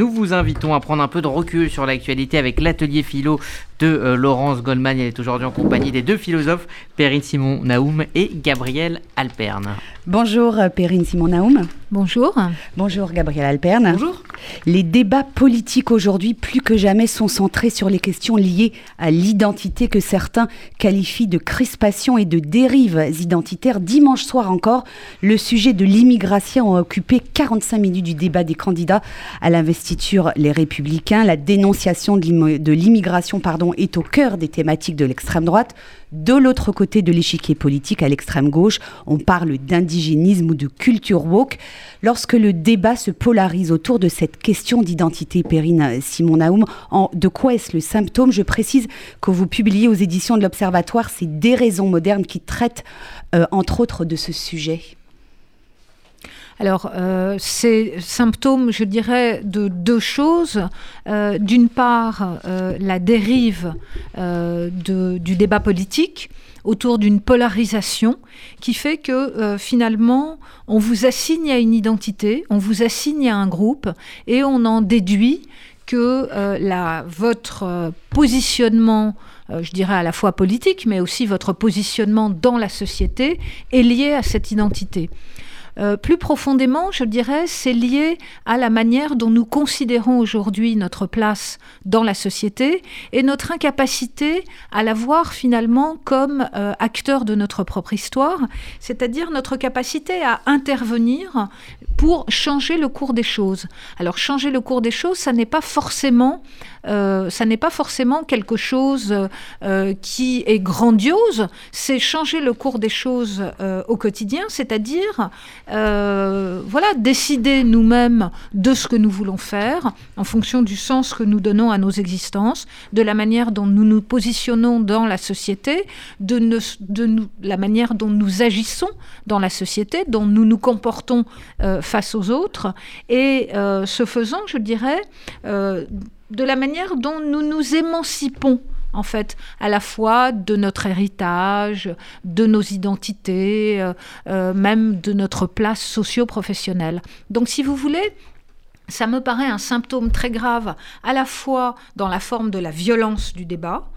nous vous invitons à prendre un peu de recul sur l'actualité avec l'atelier philo de euh, Laurence Goldman. Elle est aujourd'hui en compagnie des deux philosophes, Perrine Simon Naoum et Gabriel Alperne. Bonjour euh, Perrine Simon Naoum. Bonjour. Bonjour Gabriel Alperne. Bonjour. Les débats politiques aujourd'hui, plus que jamais, sont centrés sur les questions liées à l'identité que certains qualifient de crispation et de dérives identitaires. Dimanche soir encore, le sujet de l'immigration a occupé 45 minutes du débat des candidats à l'investiture Les Républicains. La dénonciation de l'immigration pardon, est au cœur des thématiques de l'extrême droite. De l'autre côté de l'échiquier politique, à l'extrême gauche, on parle d'indigénisme ou de culture woke. Lorsque le débat se polarise autour de cette question d'identité, Perrine Simon Naoum, de quoi est-ce le symptôme? Je précise que vous publiez aux éditions de l'Observatoire ces déraisons modernes qui traitent euh, entre autres de ce sujet. Alors, euh, c'est symptôme, je dirais, de deux choses. Euh, d'une part, euh, la dérive du débat politique autour d'une polarisation qui fait que finalement, on vous assigne à une identité, on vous assigne à un groupe et on en déduit que la, votre positionnement je dirais à la fois politique, mais aussi votre positionnement dans la société est lié à cette identité. Euh, plus profondément, je dirais, c'est lié à la manière dont nous considérons aujourd'hui notre place dans la société et notre incapacité à la voir finalement comme euh, acteur de notre propre histoire, c'est-à-dire notre capacité à intervenir pour changer le cours des choses. Alors changer le cours des choses, ça n'est pas forcément ça n'est pas forcément quelque chose euh, qui est grandiose, c'est changer le cours des choses euh, au quotidien, c'est-à-dire voilà, décider nous-mêmes de ce que nous voulons faire en fonction du sens que nous donnons à nos existences, de la manière dont nous nous positionnons dans la société, de, de nous, la manière dont nous agissons dans la société, dont nous nous comportons face aux autres. Et ce faisant, je dirais, de la manière dont nous nous émancipons en fait, à la fois de notre héritage, de nos identités, euh, euh, même de notre place socio-professionnelle. Donc, si vous voulez, ça me paraît un symptôme très grave, à la fois dans la forme de la violence du débat,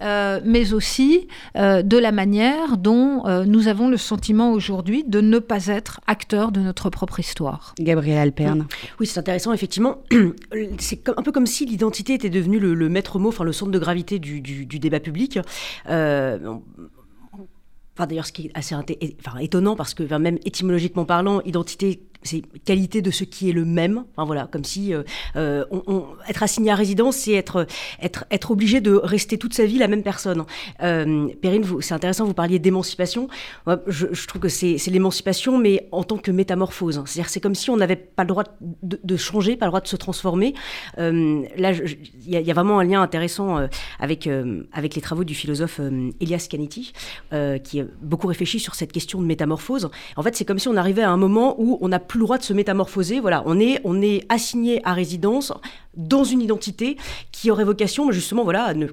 euh, mais aussi euh, de la manière dont euh, nous avons le sentiment aujourd'hui de ne pas être acteurs de notre propre histoire. Gabriel Alperne. Oui, c'est intéressant, effectivement. C'est un peu comme si l'identité était devenue le, maître mot, enfin le centre de gravité du, débat public. Enfin, d'ailleurs, ce qui est assez enfin, étonnant, parce que même étymologiquement parlant, identité c'est qualité de ce qui est le même. Enfin voilà, comme si euh, euh, être assigné à résidence, c'est être, être, être obligé de rester toute sa vie la même personne. Euh, Perrine, c'est intéressant, vous parliez d'émancipation. Je, je, trouve que c'est l'émancipation, mais en tant que métamorphose. C'est-à-dire c'est comme si on n'avait pas le droit de, changer, pas le droit de se transformer. Euh, là, il y, a vraiment un lien intéressant avec, avec les travaux du philosophe Elias Canetti, qui a beaucoup réfléchi sur cette question de métamorphose. En fait, c'est comme si on arrivait à un moment où on a plus le droit de se métamorphoser. Voilà, on est, on est assigné à résidence dans une identité qui aurait vocation justement voilà, à ne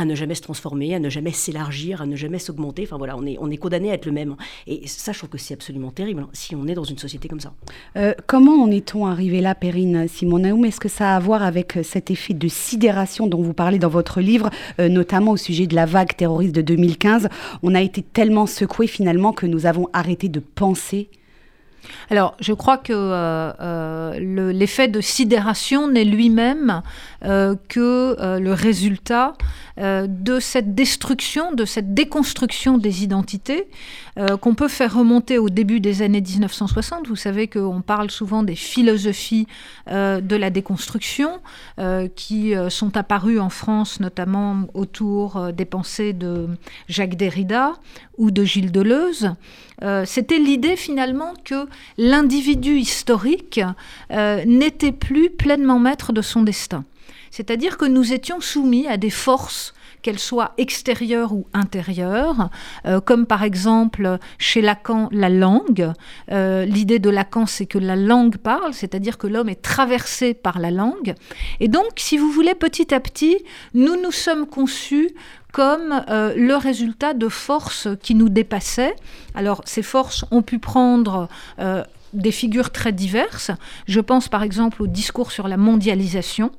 à ne jamais se transformer, à ne jamais s'élargir, à ne jamais s'augmenter. Enfin voilà, on est, on est condamné à être le même. Et ça, je trouve que c'est absolument terrible hein, si on est dans une société comme ça. Euh, comment en est-on arrivé là, Perrine Simonaoum Est-ce que ça a à voir avec euh, cet effet de sidération dont vous parlez dans votre livre, euh, notamment au sujet de la vague terroriste de 2015 On a été tellement secoué finalement que nous avons arrêté de penser alors, je crois que euh, euh, l'effet de sidération n'est lui-même euh, que le résultat de cette destruction, de cette déconstruction des identités qu'on peut faire remonter au début des années 1960. Vous savez qu'on parle souvent des philosophies de la déconstruction qui sont apparues en France, notamment autour des pensées de Jacques Derrida ou de Gilles Deleuze. C'était l'idée finalement que l'individu historique euh, n'était plus pleinement maître de son destin. C'est-à-dire que nous étions soumis à des forces qu'elles soient extérieures ou intérieures, euh, comme par exemple chez Lacan la langue. Euh, l'idée de Lacan, c'est que la langue parle, c'est-à-dire que l'homme est traversé par la langue. Et donc, si vous voulez, petit à petit, nous nous sommes conçus comme euh, le résultat de forces qui nous dépassaient. Alors ces forces ont pu prendre des figures très diverses. Je pense par exemple au discours sur la mondialisation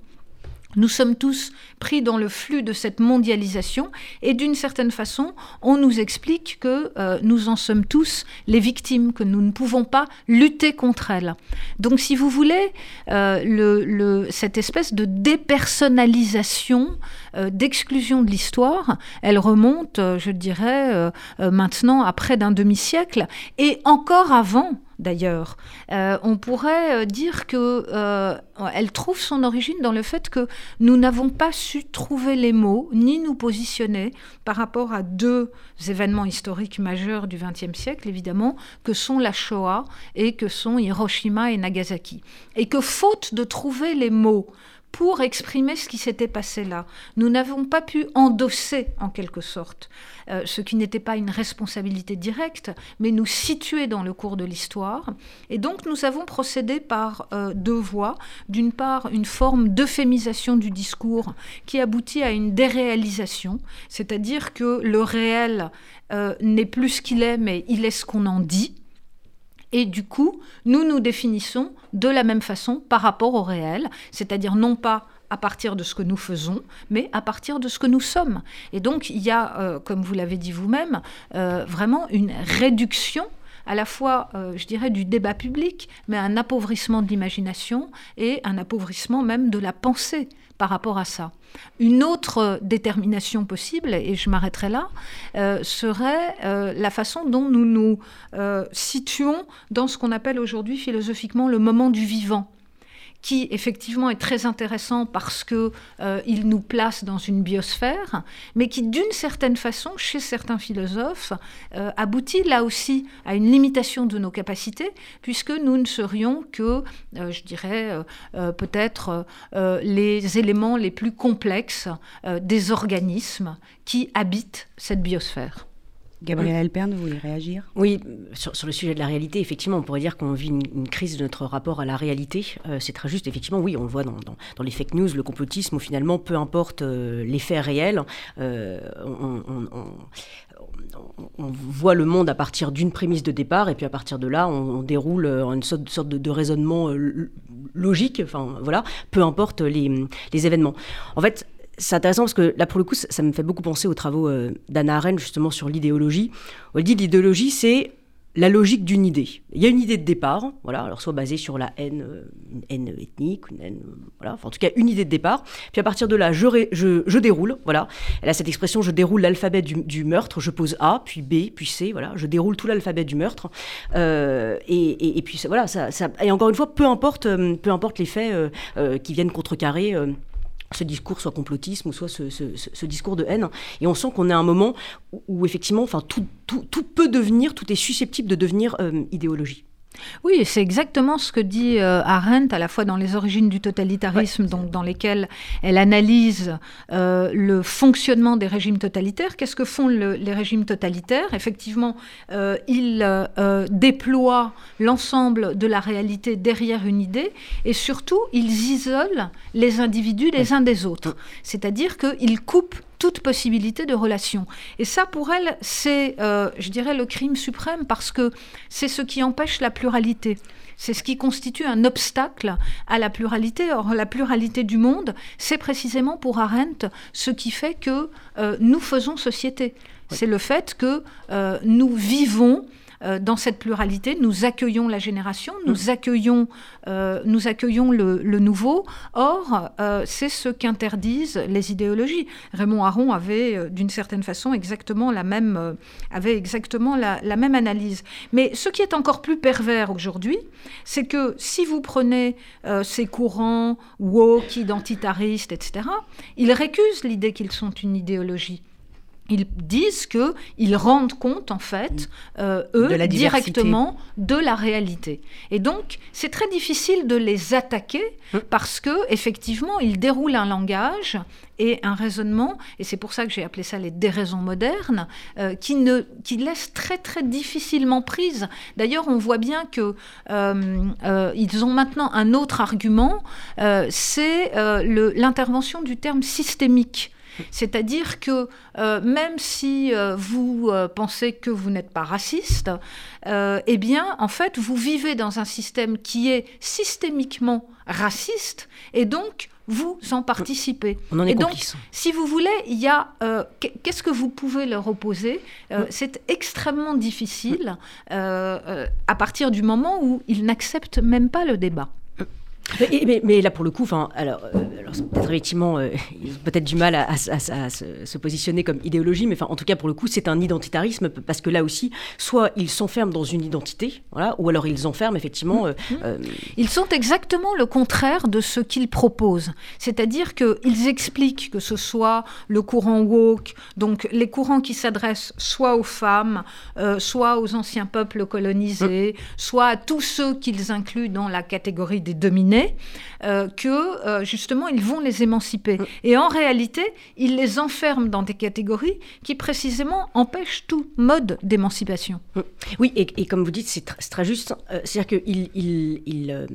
nous sommes tous pris dans le flux de cette mondialisation et d'une certaine façon, on nous explique que euh, nous en sommes tous les victimes, que nous ne pouvons pas lutter contre elle. Donc si vous voulez, euh, cette espèce de dépersonnalisation, euh, d'exclusion de l'histoire, elle remonte, je dirais, maintenant à près d'un demi-siècle et encore avant d'ailleurs. On pourrait dire que euh, elle trouve son origine dans le fait que nous n'avons pas trouver les mots ni nous positionner par rapport à deux événements historiques majeurs du XXe siècle, évidemment, que sont la Shoah et que sont Hiroshima et Nagasaki. Et que faute de trouver les mots pour exprimer ce qui s'était passé là. Nous n'avons pas pu endosser, en quelque sorte, euh, ce qui n'était pas une responsabilité directe, mais nous situer dans le cours de l'histoire. Et donc nous avons procédé par euh, deux voies. D'une part, une forme d'euphémisation du discours qui aboutit à une déréalisation, c'est-à-dire que le réel euh, n'est plus ce qu'il est, mais il est ce qu'on en dit. Et du coup, nous nous définissons de la même façon par rapport au réel, c'est-à-dire non pas à partir de ce que nous faisons, mais à partir de ce que nous sommes. Et donc, il y a, euh, comme vous l'avez dit vous-même, euh, vraiment une réduction à la fois, euh, je dirais, du débat public, mais un appauvrissement de l'imagination et un appauvrissement même de la pensée par rapport à ça. Une autre détermination possible, et je m'arrêterai là, euh, serait euh, la façon dont nous nous situons dans ce qu'on appelle aujourd'hui philosophiquement le moment du vivant qui effectivement est très intéressant parce que euh, il nous place dans une biosphère, mais qui d'une certaine façon, chez certains philosophes, euh, aboutit là aussi à une limitation de nos capacités, puisque nous ne serions que, euh, je dirais, peut-être les éléments les plus complexes des organismes qui habitent cette biosphère. Gabriel Alperne, vous voulez réagir? Oui, sur, le sujet de la réalité, effectivement, on pourrait dire qu'on vit une, crise de notre rapport à la réalité. Euh, c'est très juste, effectivement, oui, on le voit dans, dans, les fake news, le complotisme, où finalement, peu importe euh, les faits réels, euh, on, voit le monde à partir d'une prémisse de départ, et puis à partir de là, on, déroule une sorte, de, raisonnement logique, enfin voilà, peu importe les, les événements. En fait, c'est intéressant parce que là, pour le coup, ça, me fait beaucoup penser aux travaux euh, d'Anna Arendt, justement, sur l'idéologie. Elle dit l'idéologie, c'est la logique d'une idée. Il y a une idée de départ, voilà, alors soit basée sur la haine, euh, une haine ethnique, une haine, voilà, enfin, en tout cas une idée de départ. Puis à partir de là, je, déroule, voilà. Elle a cette expression, je déroule l'alphabet du, meurtre, je pose A, puis B, puis C, voilà, je déroule tout l'alphabet du meurtre. Euh, et, puis voilà, ça, et encore une fois, peu importe, peu importe les faits qui viennent contrecarrer ce discours soit complotisme ou soit ce, discours de haine. Et on sent qu'on est à un moment où, effectivement, enfin, tout, tout, peut devenir, tout est susceptible de devenir euh, idéologie. Oui, c'est exactement ce que dit euh, Arendt, à la fois dans les origines du totalitarisme, donc dans lesquelles elle analyse euh, le fonctionnement des régimes totalitaires. Qu'est-ce que font les régimes totalitaires? Effectivement, euh, ils déploient l'ensemble de la réalité derrière une idée, et surtout, ils isolent les individus les uns des autres. C'est-à-dire qu'ils coupent toute possibilité de relation. Et ça, pour elle, c'est, euh, je dirais, le crime suprême parce que c'est ce qui empêche la pluralité. C'est ce qui constitue un obstacle à la pluralité. Or, la pluralité du monde, c'est précisément pour Arendt ce qui fait que euh, nous faisons société. C'est le fait que euh, nous vivons dans cette pluralité, nous accueillons la génération, nous mm. accueillons, euh, nous accueillons le, nouveau. Or, euh, c'est ce qu'interdisent les idéologies. Raymond Aron avait, d'une certaine façon, exactement la même, avait exactement la, la, même analyse. Mais ce qui est encore plus pervers aujourd'hui, c'est que si vous prenez ces courants woke, identitaristes, etc., ils récusent l'idée qu'ils sont une idéologie ils disent que ils rendent compte en fait euh, eux directement de la réalité. Et donc c'est très difficile de les attaquer hum. parce que effectivement ils déroulent un langage et un raisonnement et c'est pour ça que j'ai appelé ça les déraisons modernes euh, qui ne qui laissent très très difficilement prise. D'ailleurs on voit bien que euh, ils ont maintenant un autre argument, c'est l'intervention du terme systémique C'est-à-dire que même si vous pensez que vous n'êtes pas raciste, eh bien, en fait, vous vivez dans un système qui est systémiquement raciste et donc vous en participez. On en est et donc, complice. si vous voulez, il y a qu'est-ce que vous pouvez leur opposer? C'est extrêmement difficile à partir du moment où ils n'acceptent même pas le débat. Mais, mais, mais, là, pour le coup, enfin, alors, euh, alors peut-être effectivement, euh, ils ont peut-être du mal à, à, à, à se, se, positionner comme idéologie, mais en tout cas, pour le coup, c'est un identitarisme parce que là aussi, soit ils s'enferment dans une identité, voilà, ou alors ils enferment effectivement. Euh, mmh. ils sont exactement le contraire de ce qu'ils proposent, c'est-à-dire qu'ils expliquent que ce soit le courant woke, donc les courants qui s'adressent soit aux femmes, soit aux anciens peuples colonisés, mmh. soit à tous ceux qu'ils incluent dans la catégorie des dominés euh, que euh, justement ils vont les émanciper. Mm. Et en réalité, ils les enferment dans des catégories qui précisément empêchent tout mode d'émancipation. Mm. Oui, et, et, comme vous dites, c'est tr très juste. Euh, C'est-à-dire qu'ils il, il,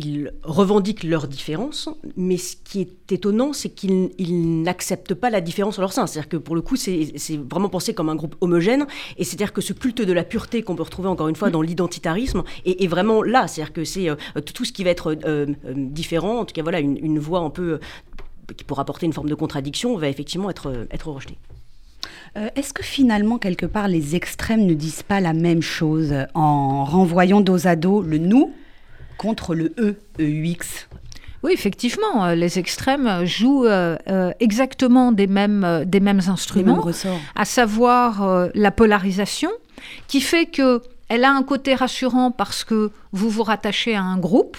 ils revendiquent leurs différences, mais ce qui est étonnant, c'est qu'ils n'acceptent pas la différence en leur sein. C'est-à-dire que pour le coup, c'est vraiment pensé comme un groupe homogène, et c'est-à-dire que ce culte de la pureté qu'on peut retrouver encore une fois dans l'identitarisme est, vraiment là. C'est-à-dire que c'est euh, tout ce qui va être euh, euh, différent, en tout cas voilà, une, une voix un peu qui pourra apporter une forme de contradiction, va effectivement être, être rejetée. Est-ce que finalement, quelque part, les extrêmes ne disent pas la même chose en renvoyant dos à dos le nous contre le E, EUX oui, effectivement, euh, les extrêmes jouent euh, euh, exactement des mêmes, des mêmes instruments, mêmes à savoir euh, la polarisation, qui fait que elle a un côté rassurant parce que vous vous rattachez à un groupe,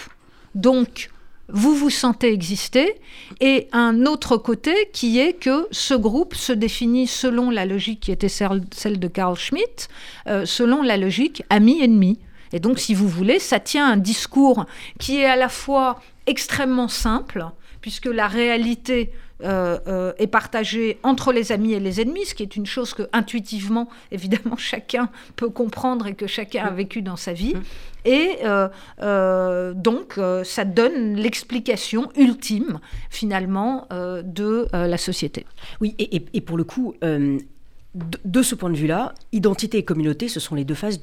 donc vous vous sentez exister, et un autre côté qui est que ce groupe se définit selon la logique qui était celle de Carl Schmitt, euh, selon la logique ami-ennemi. Et donc, si vous voulez, ça tient un discours qui est à la fois extrêmement simple, puisque la réalité euh, euh, est partagée entre les amis et les ennemis, ce qui est une chose que intuitivement, évidemment, chacun peut comprendre et que chacun a vécu dans sa vie. Et euh, donc, ça donne l'explication ultime, finalement, de la société. Oui, et, pour le coup, de, ce point de vue-là, identité et communauté, ce sont les deux faces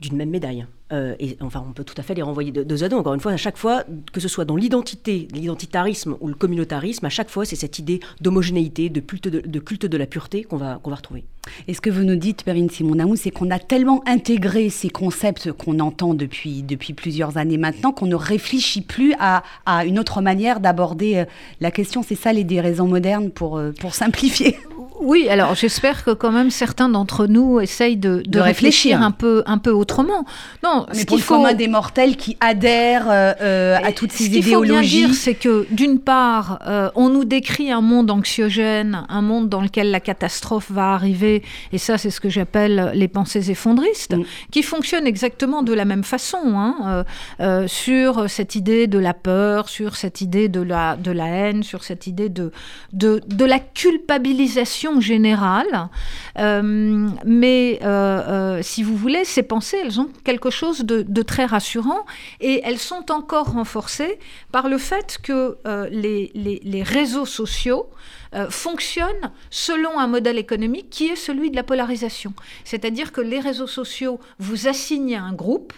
d'une même médaille. Euh, et enfin, on peut tout à fait les renvoyer de, de Zadon. Encore une fois, à chaque fois, que ce soit dans l'identité, l'identitarisme ou le communautarisme, à chaque fois, c'est cette idée d'homogénéité, de culte de, de culte de la pureté qu'on va, qu'on va retrouver. Et ce que vous nous dites, Perrine Simon-Naou, c'est qu'on a tellement intégré ces concepts qu'on entend depuis, depuis plusieurs années maintenant qu'on ne réfléchit plus à, à une autre manière d'aborder euh, la question. C'est ça les déraisons modernes pour, euh, pour simplifier oui, alors j'espère que quand même certains d'entre nous essayent de, de, de réfléchir. réfléchir, un peu, un peu autrement. Non, mais ce qu'il faut des mortels qui adhèrent euh, à toutes ces ce idéologies. Ce qu'il faut bien dire, c'est que d'une part, euh, on nous décrit un monde anxiogène, un monde dans lequel la catastrophe va arriver, et ça, c'est ce que j'appelle les pensées effondristes, mm. qui fonctionnent exactement de la même façon, hein, euh, sur cette idée de la peur, sur cette idée de la, de la haine, sur cette idée de, de, de la culpabilisation générale, euh, mais euh, euh, si vous voulez, ces pensées, elles ont quelque chose de, très rassurant et elles sont encore renforcées par le fait que les, les, réseaux sociaux fonctionnent selon un modèle économique qui est celui de la polarisation. C'est-à-dire que les réseaux sociaux vous assignent à un groupe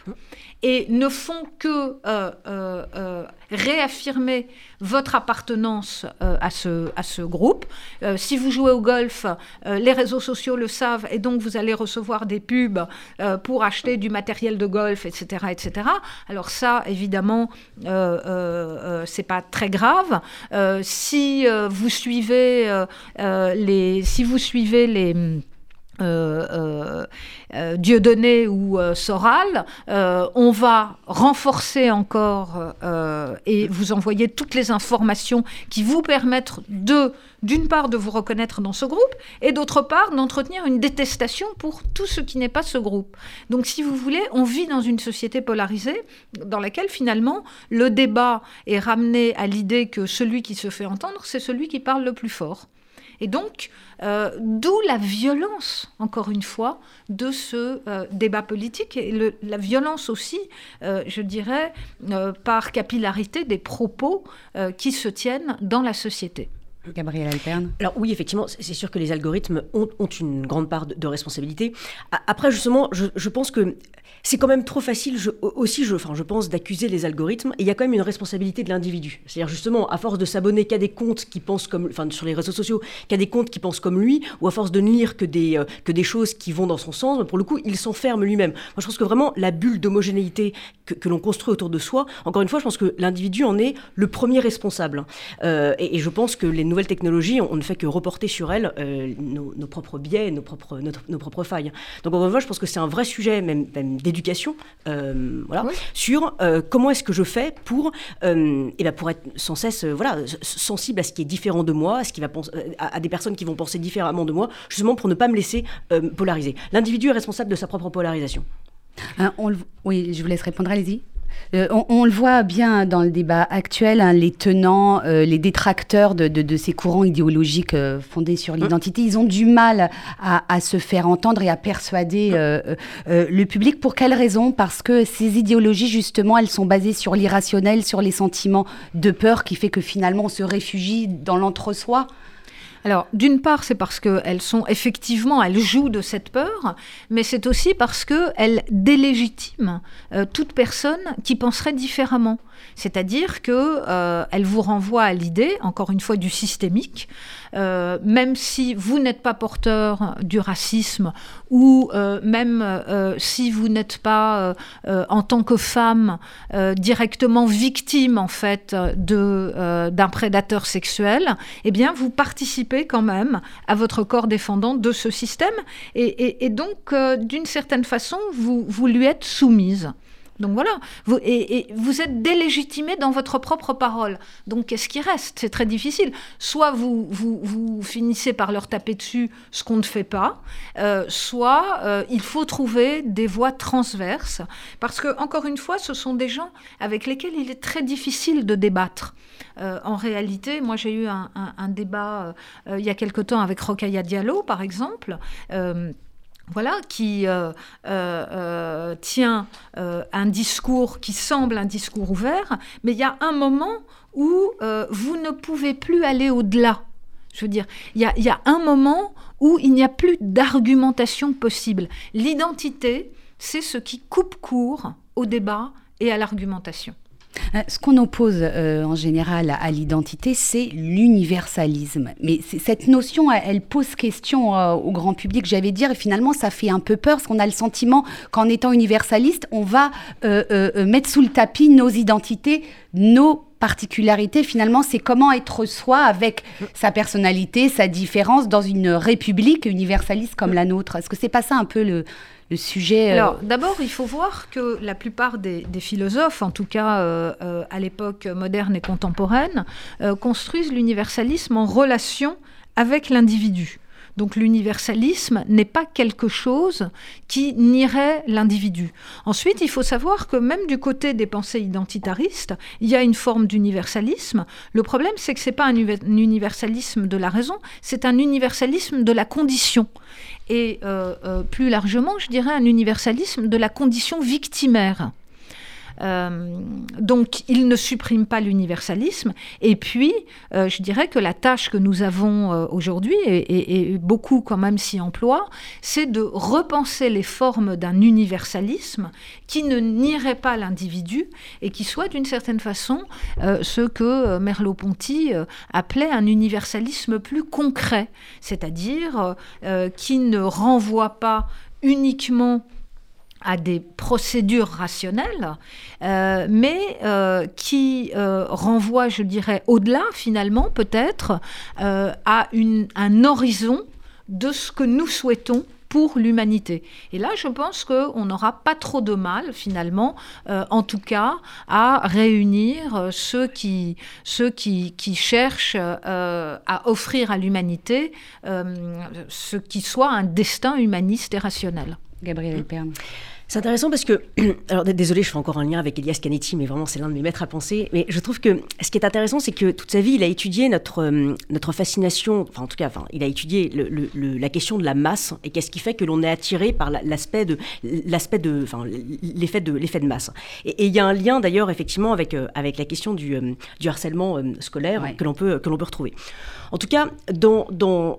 et ne font que euh, euh, euh, réaffirmer votre appartenance à, ce, à ce groupe. si vous jouez au golf, les réseaux sociaux le savent et donc vous allez recevoir des pubs pour acheter du matériel de golf, etc. etc. Alors ça, évidemment, c'est pas très grave. si vous suivez les... Si vous suivez les euh, euh, euh, Dieudonné ou euh, Soral, on va renforcer encore et vous envoyer toutes les informations qui vous permettent de, d'une part, de vous reconnaître dans ce groupe et d'autre part, d'entretenir une détestation pour tout ce qui n'est pas ce groupe. Donc, si vous voulez, on vit dans une société polarisée dans laquelle finalement le débat est ramené à l'idée que celui qui se fait entendre, c'est celui qui parle le plus fort. Et donc, euh, d'où la violence, encore une fois, de ce euh, débat politique et la violence aussi, euh, je dirais, par capillarité des propos qui se tiennent dans la société. Gabriel Alperne Alors oui, effectivement, c'est sûr que les algorithmes ont, une grande part de, responsabilité. Après, justement, je pense que c'est quand même trop facile aussi, je, enfin, je pense, d'accuser les algorithmes. Et il y a quand même une responsabilité de l'individu. C'est-à-dire justement, à force de s'abonner qu'à des comptes qui pensent comme, enfin, sur les réseaux sociaux, qu'à des comptes qui pensent comme lui, ou à force de ne lire que des, euh, que des choses qui vont dans son sens, pour le coup, il s'enferme lui-même. Moi, je pense que vraiment, la bulle d'homogénéité que, l'on construit autour de soi, encore une fois, je pense que l'individu en est le premier responsable. Euh, et, je pense que les nouvelles technologies, on, ne fait que reporter sur elles euh, nos, propres biais, nos propres, nos propres failles. Donc, une fois, je pense que c'est un vrai sujet, même, même d'éducation, euh, voilà, sur euh, comment est-ce que je fais pour, eh ben pour être sans cesse voilà, sensible à ce qui est différent de moi, à, ce qui va penser, à, des personnes qui vont penser différemment de moi, justement pour ne pas me laisser polariser. L'individu est responsable de sa propre polarisation. Hein, oui, je vous laisse répondre, allez-y. Euh, on, le voit bien dans le débat actuel, hein, les tenants, euh, les détracteurs de, ces courants idéologiques euh, fondés sur mmh. l'identité, ils ont du mal à, se faire entendre et à persuader le public. Pour quelle raison? Parce que ces idéologies, justement, elles sont basées sur l'irrationnel, sur les sentiments de peur qui fait que finalement on se réfugie dans l'entre-soi? Alors, d'une part, c'est parce qu'elles sont effectivement, elles jouent de cette peur, mais c'est aussi parce qu'elles délégitiment euh, toute personne qui penserait différemment. C'est-à-dire qu'elle euh, vous renvoie à l'idée, encore une fois, du systémique, euh, même si vous n'êtes pas porteur du racisme ou euh, même euh, si vous n'êtes pas en tant que femme directement victime en fait d'un prédateur sexuel, eh bien vous participez quand même à votre corps défendant de ce système et, donc d'une certaine façon vous, vous lui êtes soumise. Donc voilà, vous, êtes délégitimé dans votre propre parole. Donc qu'est-ce qui reste? C'est très difficile. Soit vous, vous, finissez par leur taper dessus, ce qu'on ne fait pas, euh, soit euh, il faut trouver des voies transverses, parce que, encore une fois, ce sont des gens avec lesquels il est très difficile de débattre. Euh, en réalité, moi j'ai eu un, débat il y a quelque temps avec Rokhaya Diallo, par exemple voilà, qui euh, euh, euh, tient un discours qui semble un discours ouvert, mais il y a un moment où vous ne pouvez plus aller au-delà. Je veux dire, il y a, un moment où il n'y a plus d'argumentation possible. L'identité, c'est ce qui coupe court au débat et à l'argumentation. Euh, ce qu'on oppose euh, en général à, l'identité, c'est l'universalisme. Mais cette notion, elle, pose question euh, au grand public, j'avais dire, et finalement, ça fait un peu peur, parce qu'on a le sentiment qu'en étant universaliste, on va mettre sous le tapis nos identités, nos particularités. Finalement, c'est comment être soi avec sa personnalité, sa différence dans une république universaliste comme la nôtre. Est-ce que c'est pas ça un peu le le sujet. Euh, Alors, d'abord, il faut voir que la plupart des, philosophes, en tout cas euh, euh, à l'époque moderne et contemporaine, construisent l'universalisme en relation avec l'individu. Donc l'universalisme n'est pas quelque chose qui nierait l'individu. Ensuite, il faut savoir que même du côté des pensées identitaristes, il y a une forme d'universalisme. Le problème, c'est que ce n'est pas un universalisme de la raison, c'est un universalisme de la condition et euh, euh, plus largement, je dirais, un universalisme de la condition victimaire. Euh, donc, il ne supprime pas l'universalisme. Et puis, euh, je dirais que la tâche que nous avons euh, aujourd'hui, et, beaucoup quand même s'y emploient, c'est de repenser les formes d'un universalisme qui ne nierait pas l'individu et qui soit d'une certaine façon ce que Merleau-Ponty appelait un universalisme plus concret, c'est-à-dire qui ne renvoie pas uniquement à des procédures rationnelles, euh, mais euh, qui euh, renvoient, je dirais, au-delà finalement peut-être à une, un horizon de ce que nous souhaitons pour l'humanité. Et là, je pense qu'on n'aura pas trop de mal, finalement, en tout cas, à réunir ceux qui cherchent à offrir à l'humanité ce qui soit un destin humaniste et rationnel. Gabriel Perrin. C'est intéressant parce que, alors désolé, je fais encore un lien avec Elias Canetti, mais vraiment c'est l'un de mes maîtres à penser. Mais je trouve que ce qui est intéressant, c'est que toute sa vie, il a étudié notre, euh, notre fascination, enfin en tout cas, enfin, il a étudié le, la question de la masse et qu'est-ce qui fait que l'on est attiré par l'aspect de, l'aspect de, enfin l'effet de l'effet de masse. Et, il y a un lien d'ailleurs effectivement avec euh, avec la question du, euh, du harcèlement scolaire que l'on peut que l'on peut retrouver. En tout cas, dans, dans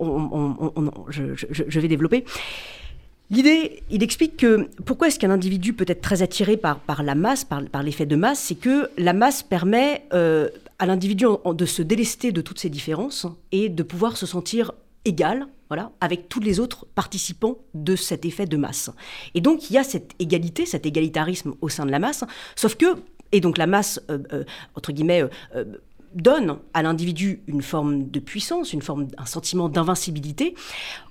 je, je, je vais développer. L'idée, il explique que pourquoi est-ce qu'un individu peut être très attiré par, la masse, par, par l'effet de masse, c'est que la masse permet euh, à l'individu de se délester de toutes ses différences et de pouvoir se sentir égal, voilà, avec tous les autres participants de cet effet de masse. Et donc il y a cette égalité, cet égalitarisme au sein de la masse, sauf que, et donc la masse, euh, euh, entre guillemets, donne à l'individu une forme de puissance, une forme, un sentiment d'invincibilité,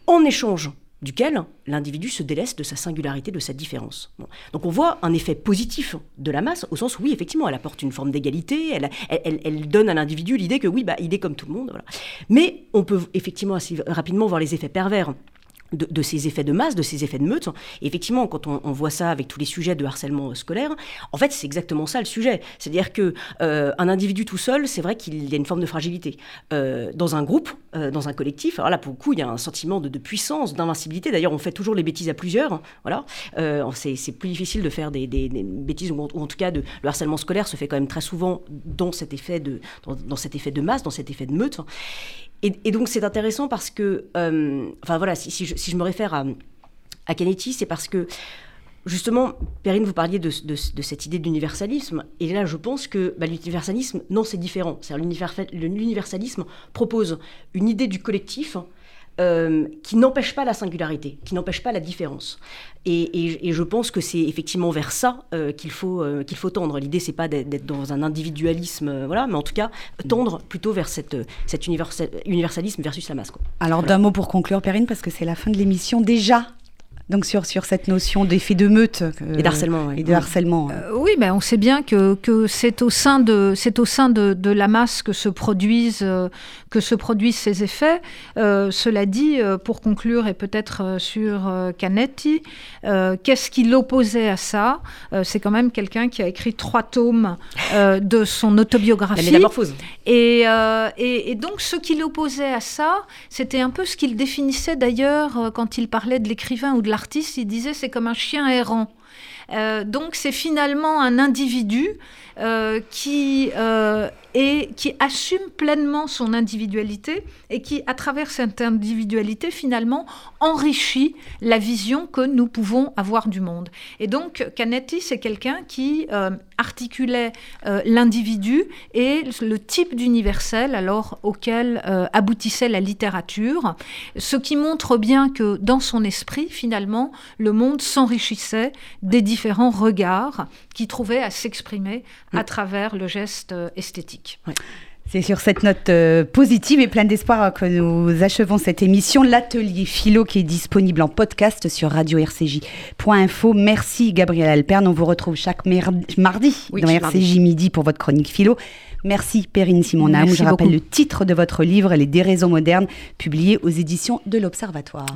en échange duquel l'individu se déleste de sa singularité, de sa différence. Donc on voit un effet positif de la masse, au sens où oui, effectivement, elle apporte une forme d'égalité, elle, donne à l'individu l'idée que oui, bah, il est comme tout le monde. Mais on peut effectivement assez rapidement voir les effets pervers de, ces effets de masse, de ces effets de meute. Effectivement, quand on, voit ça avec tous les sujets de harcèlement scolaire, en fait, c'est exactement ça le sujet. C'est-à-dire que euh, un individu tout seul, c'est vrai qu'il y a une forme de fragilité. Euh, dans un groupe, euh, dans un collectif, alors là, pour le coup, il y a un sentiment de, puissance, d'invincibilité. D'ailleurs, on fait toujours les bêtises à plusieurs. Hein, voilà. c'est plus difficile de faire des, bêtises, ou en, tout cas, de, le harcèlement scolaire se fait quand même très souvent dans cet effet de, dans cet effet de masse, dans cet effet de meute. Et, donc c'est intéressant parce que, euh, enfin voilà, si, je, me réfère à, à Canetti, c'est parce que justement, Perrine, vous parliez de, cette idée d'universalisme, et là je pense que bah, l'universalisme, non, c'est différent. L'universalisme propose une idée du collectif euh, qui n'empêche pas la singularité, qui n'empêche pas la différence. Et, je pense que c'est effectivement vers ça euh, qu'il faut, euh, qu'il faut tendre. L'idée, c'est pas d'être dans un individualisme, voilà, mais en tout cas, tendre plutôt vers cette, cet universalisme versus la masse. Alors, d'un mot pour conclure, Perrine, parce que c'est la fin de l'émission. Déjà, donc sur, sur cette notion d'effet de meute euh, et d'harcèlement. Et de harcèlement. Euh, oui, mais on sait bien que, que c'est au sein, de, c'est au sein de, de, la masse que se produisent, euh, que se produisent ces effets. cela dit, pour conclure, et peut-être sur Canetti, qu'est-ce qui l'opposait à ça? C'est quand même quelqu'un qui a écrit trois tomes de son autobiographie. La métamorphose. Et, et, et donc, ce qui l'opposait à ça, c'était un peu ce qu'il définissait d'ailleurs quand il parlait de l'écrivain ou de la l'artiste, il disait c'est comme un chien errant. Euh, donc c'est finalement un individu euh, qui, euh, qui assume pleinement son individualité et qui, à travers cette individualité, finalement, enrichit la vision que nous pouvons avoir du monde. Et donc, Canetti, c'est quelqu'un qui euh, articulait l'individu et le type d'universel alors auquel aboutissait la littérature, ce qui montre bien que dans son esprit, finalement, le monde s'enrichissait des différents regards qui trouvaient à s'exprimer à travers le geste euh, esthétique. C'est sur cette note euh, positive et pleine d'espoir que nous achevons cette émission. L'atelier philo qui est disponible en podcast sur radio-rcj.info. Merci Gabriel Alperne. On vous retrouve chaque mardi dans RCJ Midi pour votre chronique philo. Merci Perrine Simonaum. Je rappelle le titre de votre livre, Les déraisons modernes, publié aux éditions de l'Observatoire.